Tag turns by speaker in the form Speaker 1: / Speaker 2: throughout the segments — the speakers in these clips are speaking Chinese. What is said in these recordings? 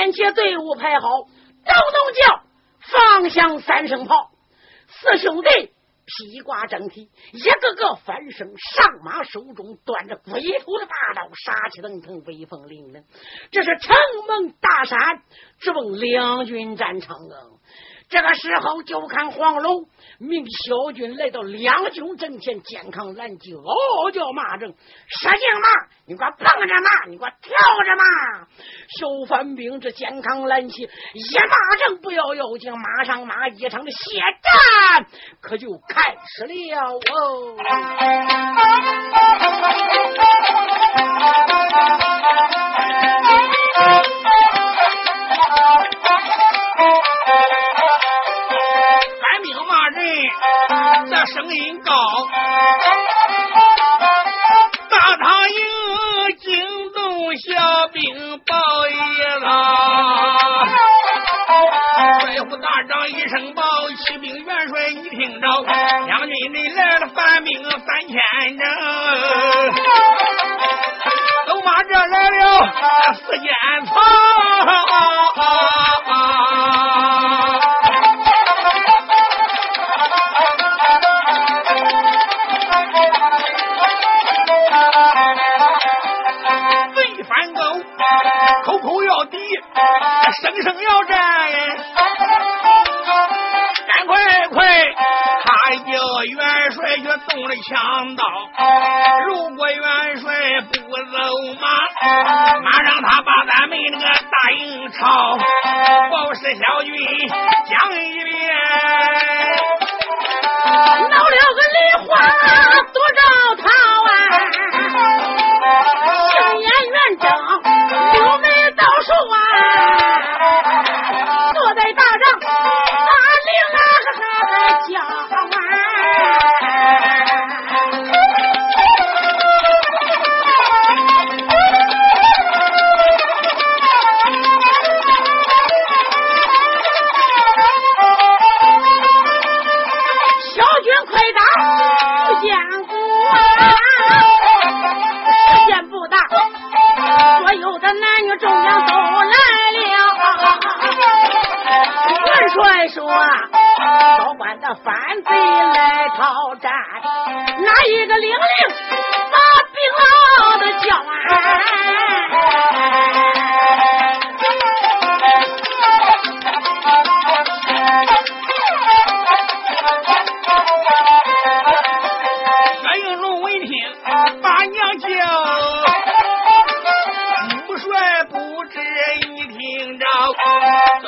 Speaker 1: 连结队伍排好，咚咚叫，放响三声炮，四兄弟。披挂整齐，一个个翻身上马，手中端着鬼头的大刀，杀气腾腾，威风凛凛。这是城门大山，直奔两军战场啊！这个时候，就看黄龙命小军来到两军阵前，健康拦骑，嗷嗷叫骂声：“使劲骂！你给我蹦着骂！你给我跳着骂！”小反兵这健康拦骑一骂声不要要紧，马上马一场的血战可就开始了哦。
Speaker 2: 高，大唐营惊动小兵报一啦！帅府大长一声报，骑兵元帅你听着，两军里来了反兵三千人，都马这来了四间房。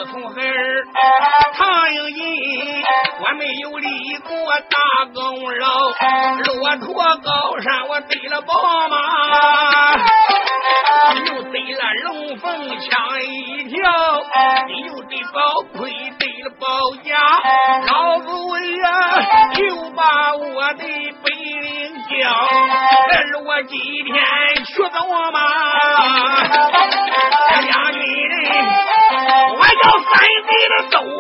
Speaker 2: 从孩儿唐英英，我没有立过大功劳，骆驼高山我得了宝马，又得了龙凤枪一条，又得宝盔，得了宝甲，老祖爷就把我的本领教，而我今天学走妈。你的狗！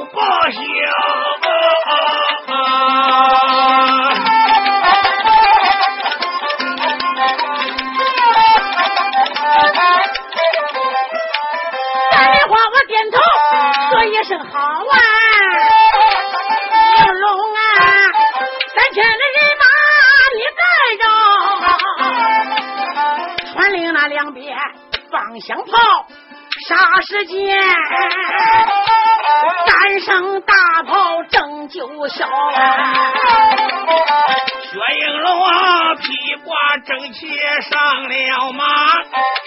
Speaker 1: 声
Speaker 2: 大炮正就响，薛应龙啊，披
Speaker 1: 挂整齐上了马，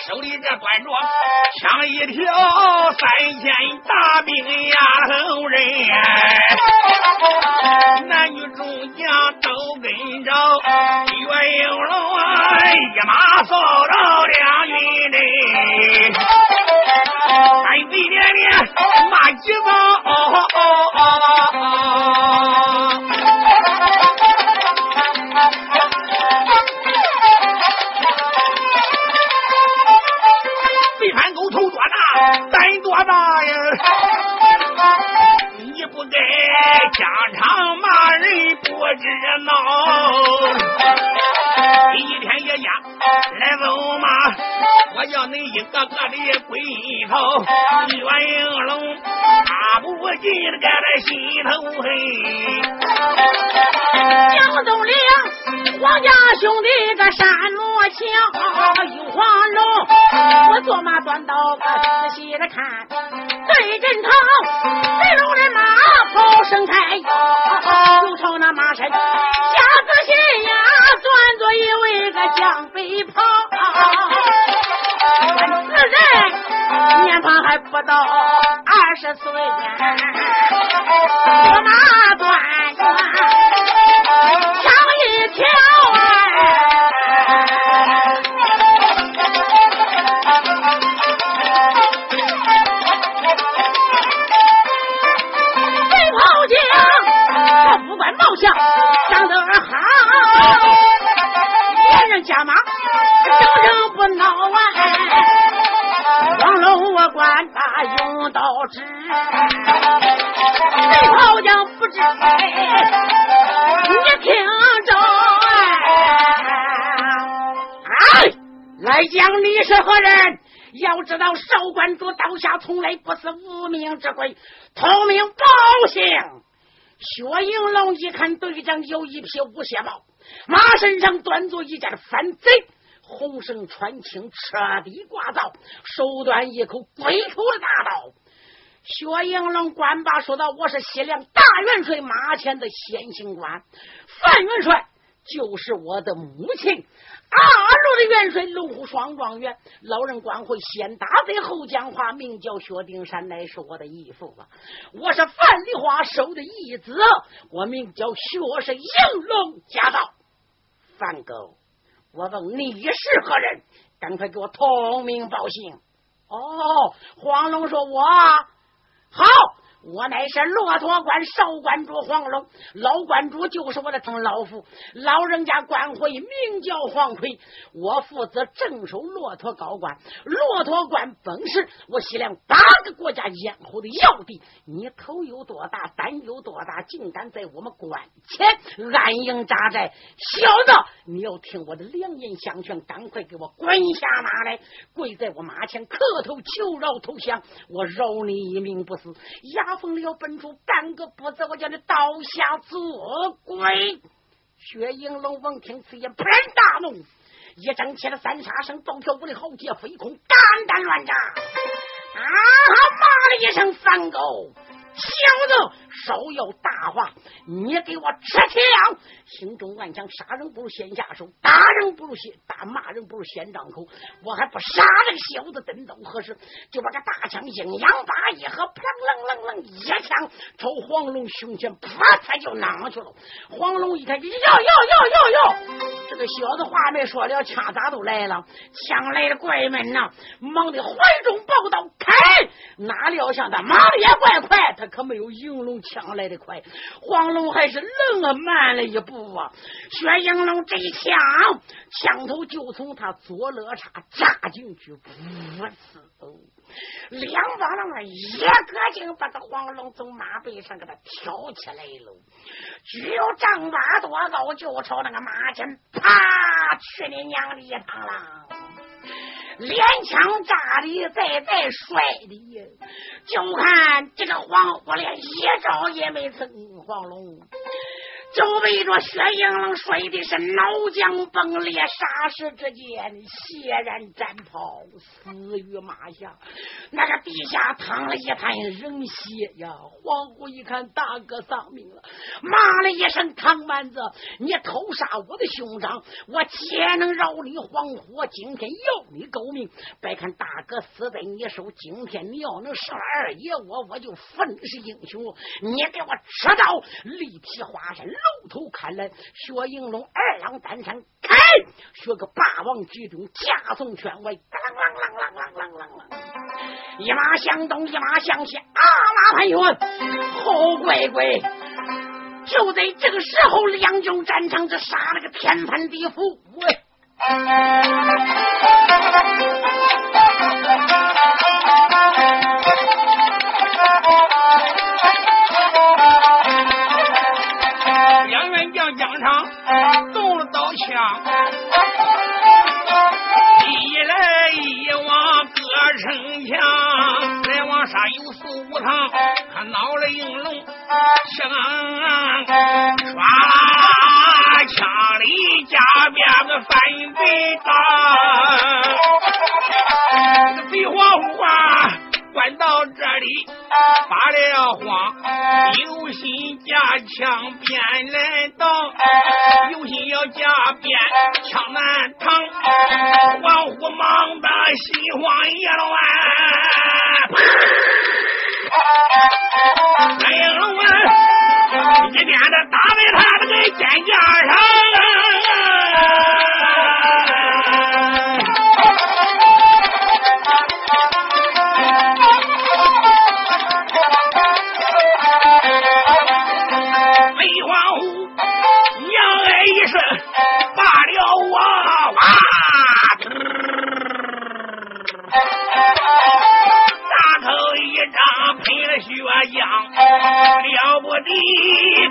Speaker 1: 手里这端着枪一条，三千大兵压头
Speaker 2: 人，男女众将都跟着薛应龙
Speaker 1: 啊，
Speaker 2: 一马扫到两军。你把哦哦哦哦哦哦。一天一夜来走马，我要你一个个的龟头，元记得搁在心头嘿。
Speaker 1: 江东岭，皇家兄弟个山木墙，有黄龙，我坐马端刀仔细的看，对阵头，飞龙人马炮盛开，又朝那马身下仔细呀，端着一位个江北跑，此人年方还不到二十岁，坐马端吓一跳用刀指，背袍将不知你听着哎，来讲你是何人？要知道少管主刀下从来不是无名之鬼，通名报姓。薛应龙一看队长有一匹无血豹，马身上端坐一件反贼，红绳穿青，彻底挂造，手端一口鬼口的大刀。薛应龙官把说道：“我是西凉大元帅马前的先行官，范元帅就是我的母亲。二路的元帅龙虎双状元，老人官会先打贼后讲话，名叫薛丁山，乃是我的义父啊。我是范梨花收的义子，我名叫薛是应龙家道。范狗，我问你是何人？赶快给我通名报姓。哦，黄龙说：“我好。”我乃是骆驼关少关主黄龙，老关主就是我的曾老父，老人家官会名叫黄奎，我负责镇守骆驼高关。骆驼关本是我西凉八个国家咽喉的要地，你头有多大，胆有多大，竟敢在我们关前安营扎寨？小子，你要听我的良言相劝，赶快给我滚下马来，跪在我马前磕头求饶投降，我饶你一命不死。牙疯了，本主半个不字，我叫你刀下做鬼。薛应龙闻听此言，勃然大怒，一整起了三杀声，暴跳五里豪杰飞空，肝胆乱炸。啊！骂了一声三狗。小子，稍有大话，你给我吃枪！心中暗想：杀人不如先下手，打人不如先打，骂人不如先张口。我还不杀这个小子，等到何时？就把个大枪阴阳八一合，砰楞楞楞一枪朝黄龙胸前，啪他就攮去了。黄龙一看，哟哟哟哟哟！这个小子话没说了，枪咋都来了？枪来的怪闷呐！忙的怀中抱刀，开！哪料想他忙的也怪快，他可没有应龙抢来的快。黄龙还是愣啊慢了一步啊！薛应龙这一枪，枪头就从他左肋叉扎进去，噗呲！两帮人一个劲把这黄龙从马背上给他挑起来了，只有丈八多高，就朝那个马前啪去你娘的一趟了！连枪扎的，再再摔的，就看这个黄虎连一招也没成，黄龙。就被这薛应龙摔的是脑浆崩裂，霎时之间血染战袍，死于马下。那个地下淌了一滩人血呀！黄虎一看大哥丧命了，骂了一声：“唐蛮子，你偷杀我的兄长，我岂能饶你？黄虎今天要你狗命！别看大哥死在你手，今天你要能杀二爷我，我就分是英雄。你给我吃刀，立劈华山！”露头看来，薛应龙二郎单山开，学个霸王举中加送圈外，啷啷啷啷啷啷啷啷，一马向东，一马向西，啊马盘旋，好乖乖！就在这个时候，两军战场这杀了个天翻地覆，喂！
Speaker 2: 四五趟，他恼了应龙枪，唰啦枪里加鞭个翻飞大，这个废话无话。关到这里发了慌，有心架枪便来到，有心要架鞭枪难扛，黄虎忙得心慌意乱，三英龙啊，一鞭子打在他那个肩胛上。不得，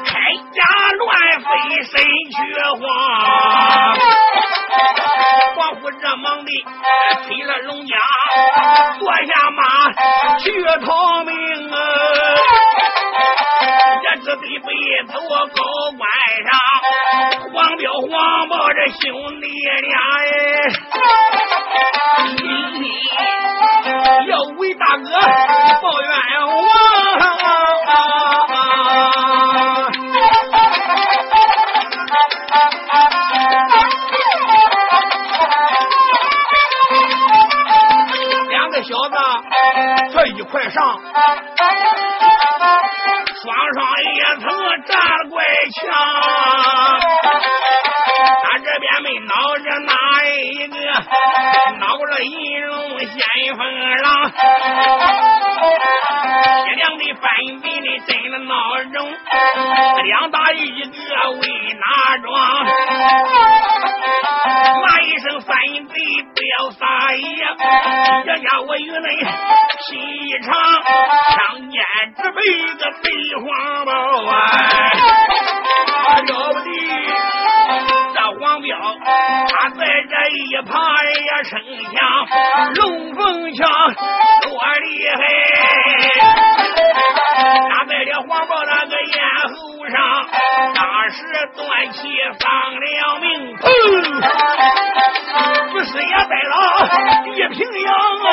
Speaker 2: 铠甲乱飞，身躯晃。黄虎这忙的推了龙家，坐下马去逃命啊！也只得背走高官上，黄彪黄豹这兄弟俩哎，恼了银龙先锋郎。铁两的反贼的真的闹中，两打一个为哪桩？骂一声反贼不要撒野，这家伙与内心一场，枪尖直背个飞黄豹啊，了不得！他在这一旁也声响，龙凤枪多厉害！他在这黄豹那个咽喉上，当时断气丧了命，不是也带了一平洋啊！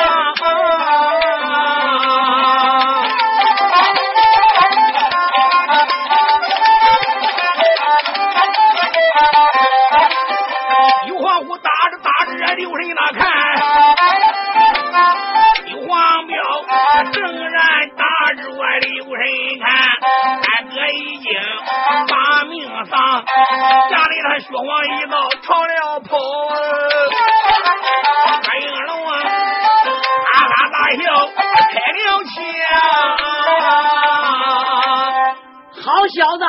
Speaker 1: 小子，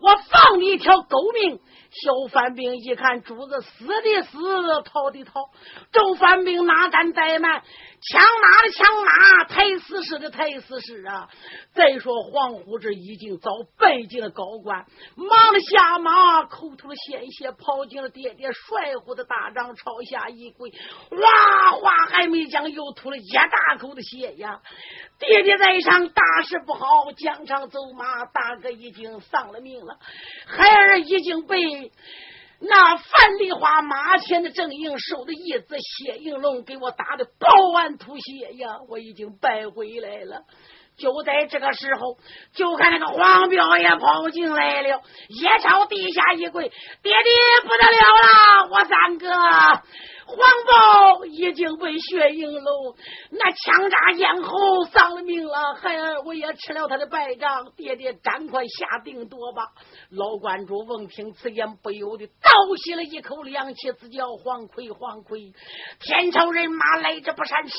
Speaker 1: 我放你一条狗命！小番兵一看，主子死的死，逃的逃，众番兵哪敢怠慢？枪拿的枪拿，太死尸的太死尸啊！再说黄虎这已经早拜进了高官，忙着下马，口吐了鲜血，跑进了爹爹帅虎的大帐，朝下一跪，哇！话还没讲，又吐了一大口的血呀！爹爹在上，大事不好，疆场走马，大哥已经丧了命了，孩儿已经被。那范丽华马前的正营收的义子谢应龙给我打的饱碗吐血呀！我已经败回来了。就在这个时候，就看那个黄彪也跑进来了，也朝地下一跪：“爹爹不得了了，我三哥！”黄豹已经被血影喽那枪扎咽喉丧了命了，孩儿我也吃了他的败仗，爹爹赶快下定夺吧。老观主闻听此言，不由得倒吸了一口凉气，自叫黄奎黄奎，天朝人马来者不善，善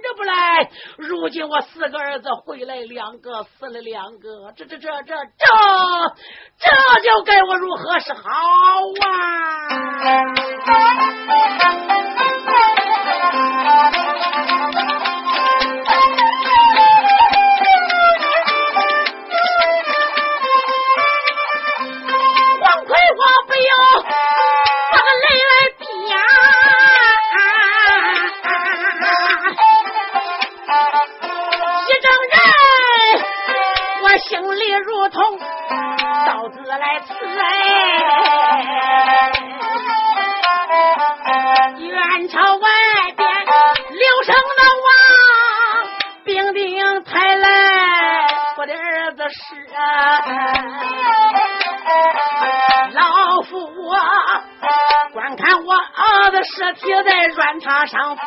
Speaker 1: 者不来。如今我四个儿子回来两个，死了两个，这这这这这，这就该我如何是好啊？心里如同刀子来刺哎，元朝外边刘声的王兵丁抬来，我的儿子是老夫我观看我儿子尸体在软榻上发，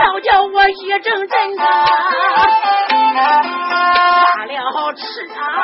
Speaker 1: 倒叫我一阵阵的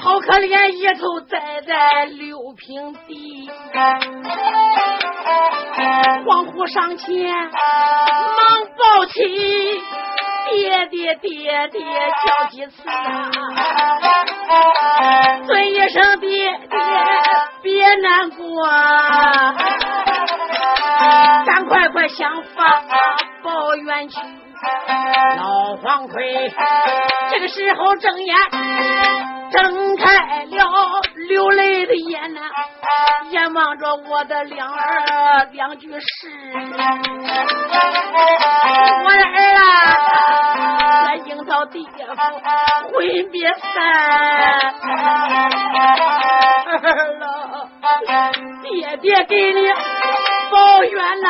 Speaker 1: 好可怜，一头栽在六平地。黄虎上前忙抱起，爹爹爹爹叫几次啊！尊一声爹爹，别难过，赶快快想法。抱冤屈，老黄奎这个时候睁眼睁开了，流泪的眼呐，眼望着我的两儿两句诗，我的儿啊，来应到爹夫魂别散，儿了，爹爹给你保冤呐，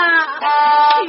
Speaker 1: 去。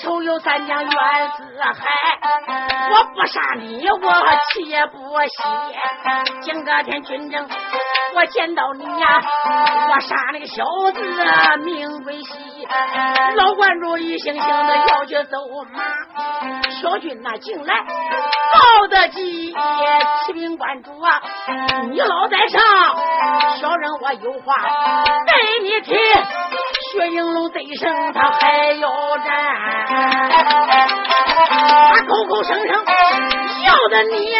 Speaker 1: 仇有三江冤死海，我不杀你，我气也不息。今个天军政，我见到你呀，我杀那个小子命归西。老关主一星星的要去走马，小军呐进来，报得急，启禀关主啊，你老在上，小人我有话对。你听，薛应龙对声，他还要战，他口口声声笑的你，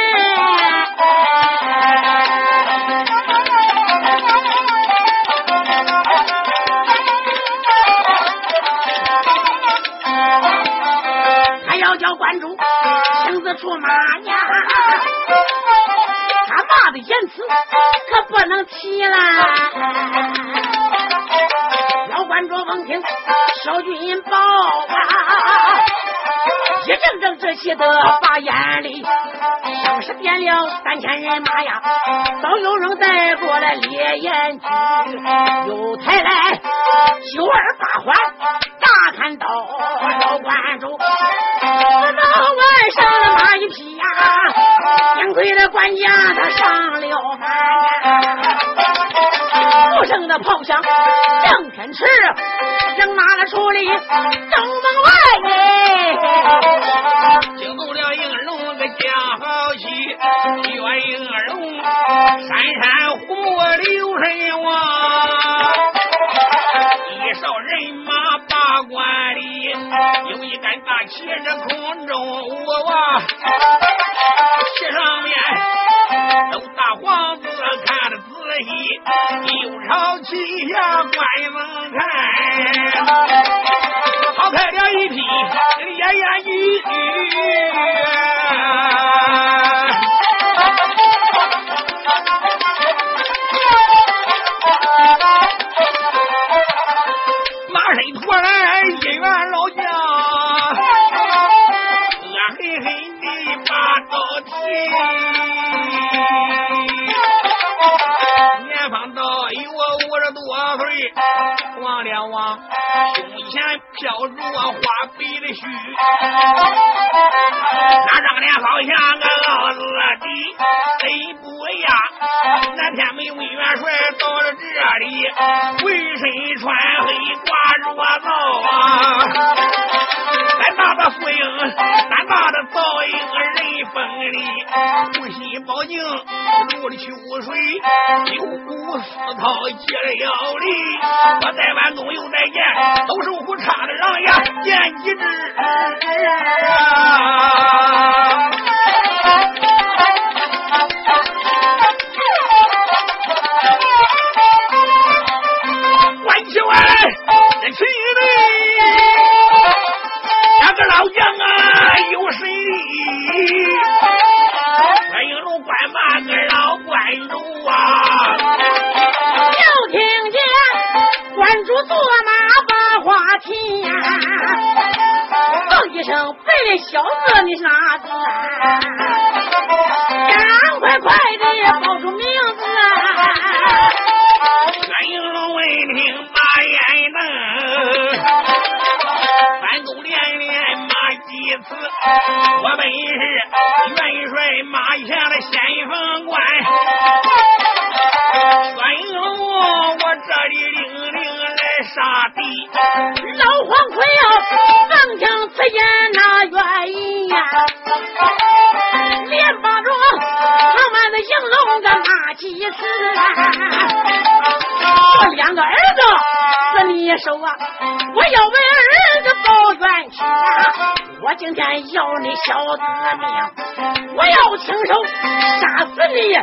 Speaker 1: 他要叫关主亲自出马呀，他骂的言辞可不能提了。小军报啊，一阵阵这些的把眼里，像是点了三千人马呀，早有人带过来烈焰驹，又抬来九二八环大砍刀，老关主，到晚上的马一匹呀，幸亏的管家他上了班。无声的炮响震天池，人马的处理正门外
Speaker 2: 哎，惊动了应龙个家好喜，岳应龙山山虎刘神王，一哨人马把关里，有一杆大旗在空中我旗上面都大黄一又。朝旗下关门开，好开了一匹烟烟雨。的，贼不亚。那天没问元帅到了这里，浑身穿黑挂着皂啊。咱大的福英，咱大的造一个人风里，不惜保命入了秋水，九股四套接了力。我在万东又再见，都是虎差的让呀，见机智啊！老将啊，有谁？关英龙关把个老关主啊，
Speaker 1: 就听见关主坐马把话提呀，哼一声，白小子你是哪子？赶快快的今天要你小子命，我要亲手杀死你。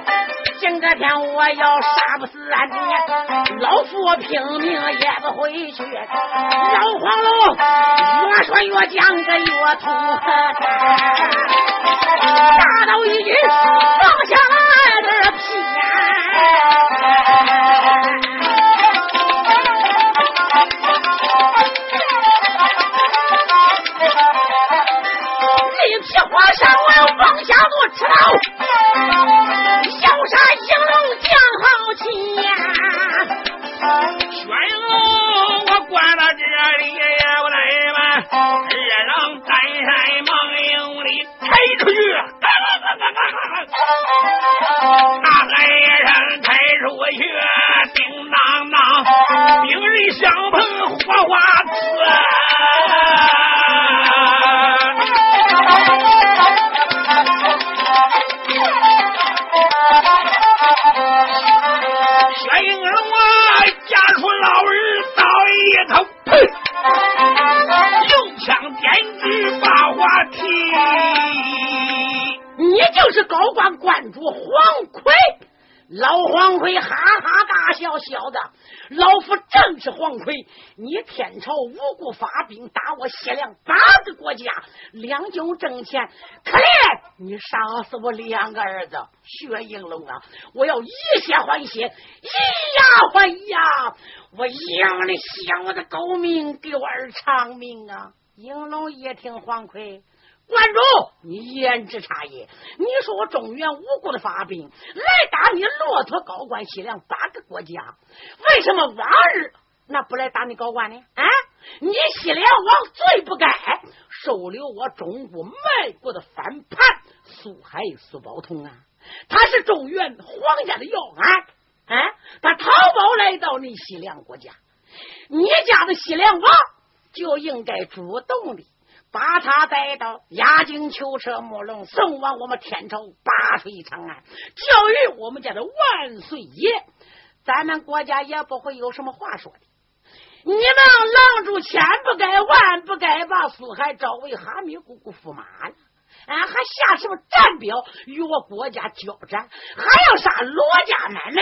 Speaker 1: 今个天我要杀不死你，老夫拼命也不回去。老黄龙越说越讲个越痛，大刀一举放下小小，的。老夫正是黄奎，你天朝无故发兵打我西凉八个国家，两军挣钱，可怜你杀死我两个儿子薛应龙啊！我要以血还血，以牙还牙，我养你小子狗命，给我儿偿命啊！应龙一听黄奎。关主，你言之差也。你说我中原无故的发兵来打你骆驼高官西凉八个国家，为什么往日那不来打你高官呢？啊，你西凉王最不该收留我中国卖国的反叛苏海苏宝通啊！他是中原皇家的要案，啊，他逃跑来到你西凉国家，你家的西凉王就应该主动的。把他带到压境囚车木龙，送往我们天朝八水长安，教育我们家的万岁爷，咱们国家也不会有什么话说的。你们狼主千不该万不该把苏海招为哈密姑姑驸马了，啊，还下什么战表与我国家交战，还要杀罗家奶奶。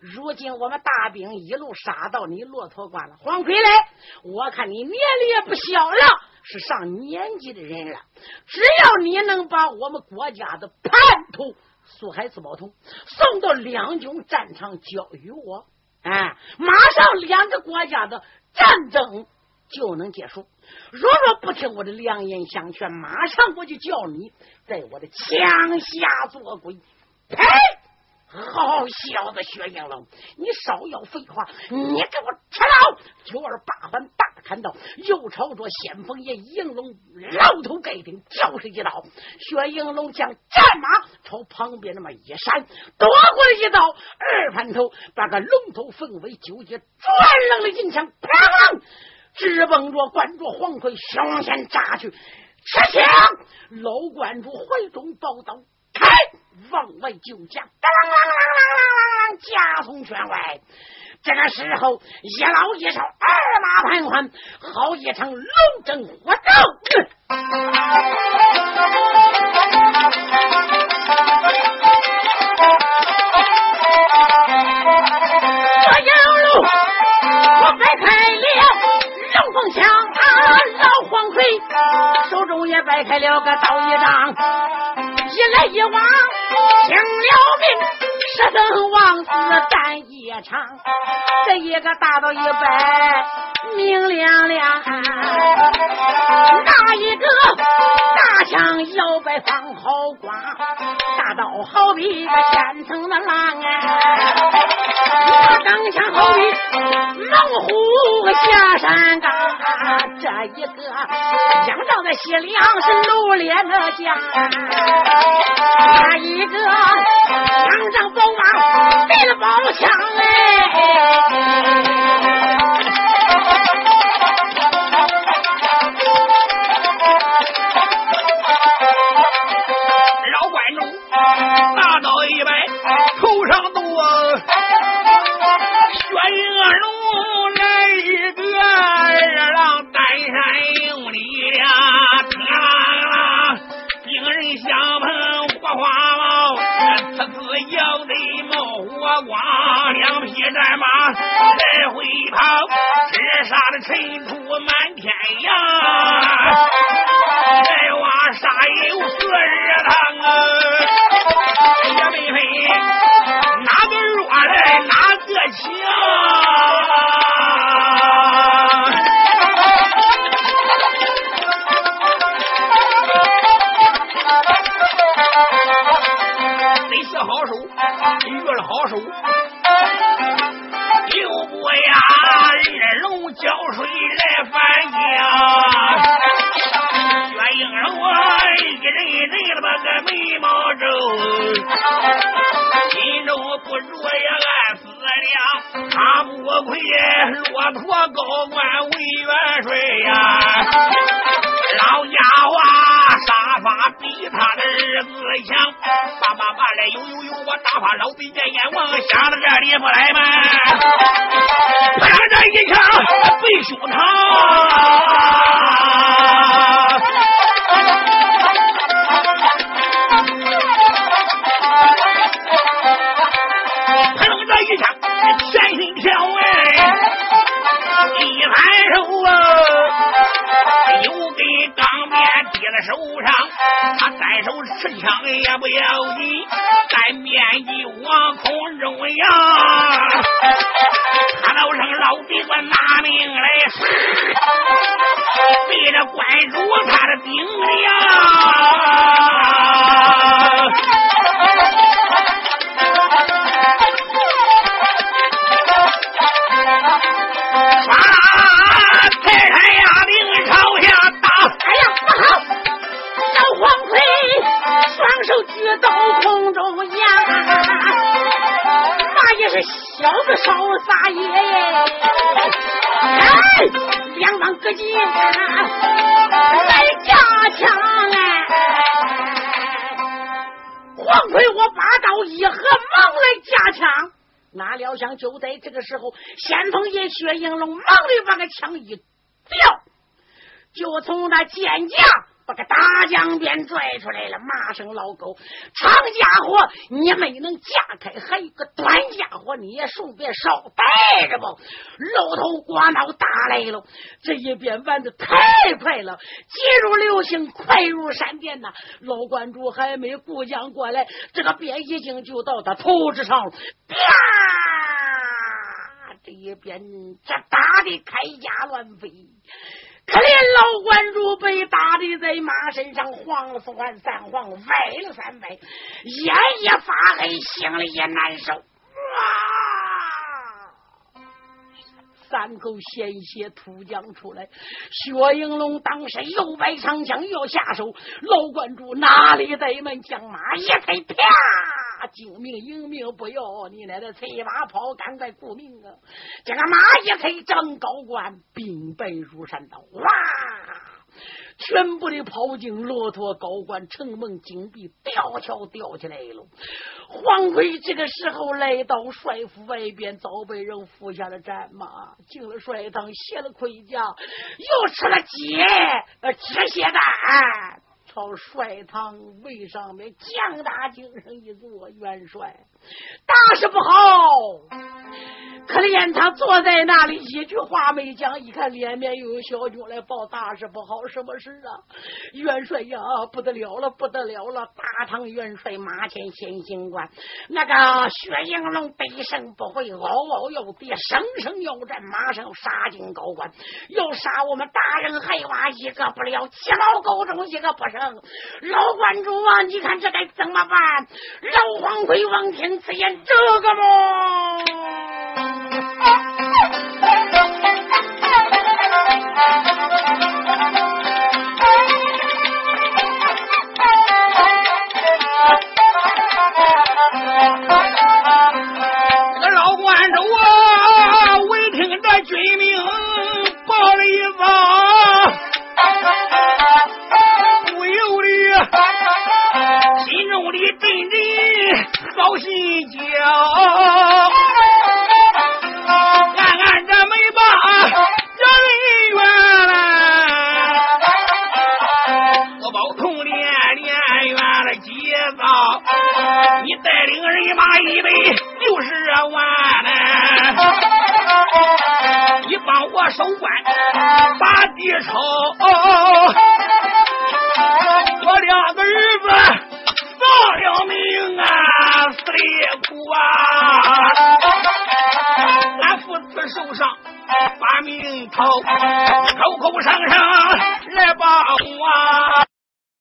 Speaker 1: 如今我们大兵一路杀到你骆驼关了，黄奎来，我看你年龄也不小了。是上年纪的人了，只要你能把我们国家的叛徒苏海自宝通送到两军战场交与我，哎，马上两个国家的战争就能结束。若若不听我的良言相劝，马上我就叫你在我的枪下做鬼！呸！好小子，薛应龙，你少要废话！你给我吃了！九儿八环大砍刀，又朝着先锋爷应龙老头盖顶就是一刀。薛应龙将战马朝旁边那么一闪，躲过了一刀，二盘头把个龙头凤尾九节，转楞了银枪，砰！直奔着关着黄奎胸前扎去。吃枪！老关主怀中抱刀。往外就将，当啷啷啷啷啷啷，夹从圈外。这个时候，一老一少，二马盘桓，好一场龙争虎斗。我有路，我摆开了龙凤枪，啊老黄奎手中也摆开了个刀一丈。一来一往，拼了命，十僧王子战一场。这一个大刀一百，明亮亮；那一个大枪摇摆放好光。大刀好比一个千层的浪啊，那钢枪好比猛虎下山岗。这一个仰仗的西凉是露脸的将。那一个仰仗宝马背了宝枪哎，
Speaker 2: 尘土满天扬。呦呦呦，我打发老贼见阎王，想到这里不来吗？手上。他单手持枪也不要紧，单鞭一往空中扬，他老声老贼官拿命来，对着关主他的顶
Speaker 1: 梁小子少撒野，哎，两帮哥几来架枪哎，黄奎我拔刀一合，忙来架枪，哪料想就在这个时候，先锋爷薛应龙忙的把个枪一掉，就从那剑架。把个大江鞭拽出来了，骂声老狗，长家伙你没能架开，还有个短家伙你也顺便捎带着吧。露头刮脑打来了，这一鞭玩的太快了，急如流星，快如闪电呐！老关主还没顾将过来，这个鞭已经就到他头之上了，啪！这一鞭这打的铠甲乱飞。可怜老关主被打的在马身上晃了三晃，歪了三歪，眼也发黑，心里也难受。哇！三口鲜血吐将出来，薛应龙当时又摆长枪要下手，老关主哪里怠慢，将马一推，啪！救命迎命不要，你奶奶催马跑，赶快顾命啊！这个马一催，张高官兵败如山倒，哇！全部的炮警、骆驼、高官、城门、金币，吊桥吊起来了。黄奎这个时候来到帅府外边，早被人扶下了战马，进了帅堂，卸了盔甲，又吃了鸡，呃，止血丹。朝帅堂位上面将大精神一坐，元帅大事不好！可怜他坐在那里，一句话没讲。一看脸面又有小军来报大事不好，什么事啊？元帅呀，不得了了，不得了了！大唐元帅马前先行官，那个薛应龙背身不回，嗷嗷要跌，声声要战，马上要杀进高官，要杀我们大人海娃一个不了，七老狗中一个不剩。老观主啊，你看这该怎么办？老黄奎王听此言，这个么？